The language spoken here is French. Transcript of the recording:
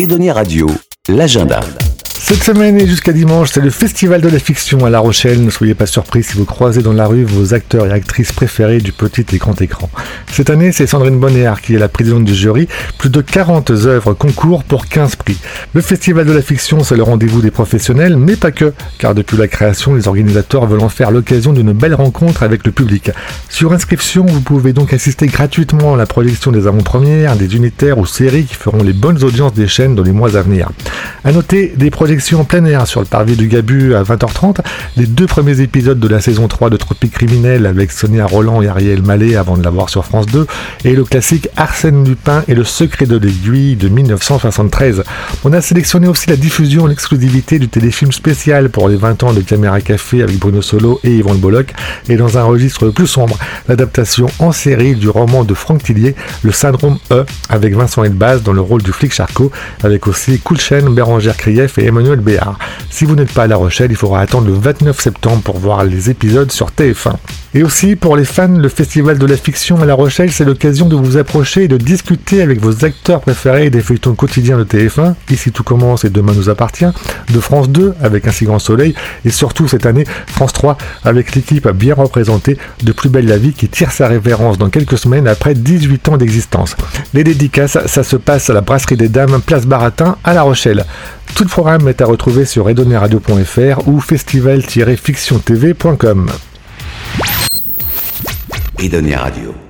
Edonia Radio, l'agenda. Cette semaine et jusqu'à dimanche, c'est le Festival de la fiction à La Rochelle. Ne soyez pas surpris si vous croisez dans la rue vos acteurs et actrices préférés du petit et grand écran. Cette année, c'est Sandrine Bonnéard qui est la présidente du jury. Plus de 40 œuvres concours pour 15 prix. Le Festival de la fiction, c'est le rendez-vous des professionnels, mais pas que, car depuis la création, les organisateurs veulent en faire l'occasion d'une belle rencontre avec le public. Sur inscription, vous pouvez donc assister gratuitement à la projection des avant-premières, des unitaires ou séries qui feront les bonnes audiences des chaînes dans les mois à venir. À noter des projections en plein air sur le parvis du Gabu à 20h30, les deux premiers épisodes de la saison 3 de Tropique criminel avec Sonia Roland et Ariel Mallet avant de la voir sur France 2, et le classique Arsène Lupin et le secret de l'aiguille de 1973. On a sélectionné aussi la diffusion en exclusivité du téléfilm spécial pour les 20 ans de Caméra Café avec Bruno Solo et Yvon Le Bolloc, et dans un registre plus sombre, l'adaptation en série du roman de Franck Tillier, Le syndrome E, avec Vincent Elbaz dans le rôle du flic Charcot, avec aussi Coulchen, Bérangère Krief et Emmanuel Si vous n'êtes pas à La Rochelle, il faudra attendre le 29 septembre pour voir les épisodes sur TF1. Et aussi, pour les fans, le Festival de la fiction à La Rochelle, c'est l'occasion de vous approcher et de discuter avec vos acteurs préférés des feuilletons quotidiens de TF1, Ici tout commence et demain nous appartient, de France 2 avec Un si grand soleil, et surtout cette année, France 3 avec l'équipe bien représentée de Plus belle la vie qui tire sa révérence dans quelques semaines après 18 ans d'existence. Les dédicaces, ça se passe à la Brasserie des Dames, place Baratin, à La Rochelle. Tout le programme est à retrouver sur redoneradio.fr ou festival-fictiontv.com. Radio.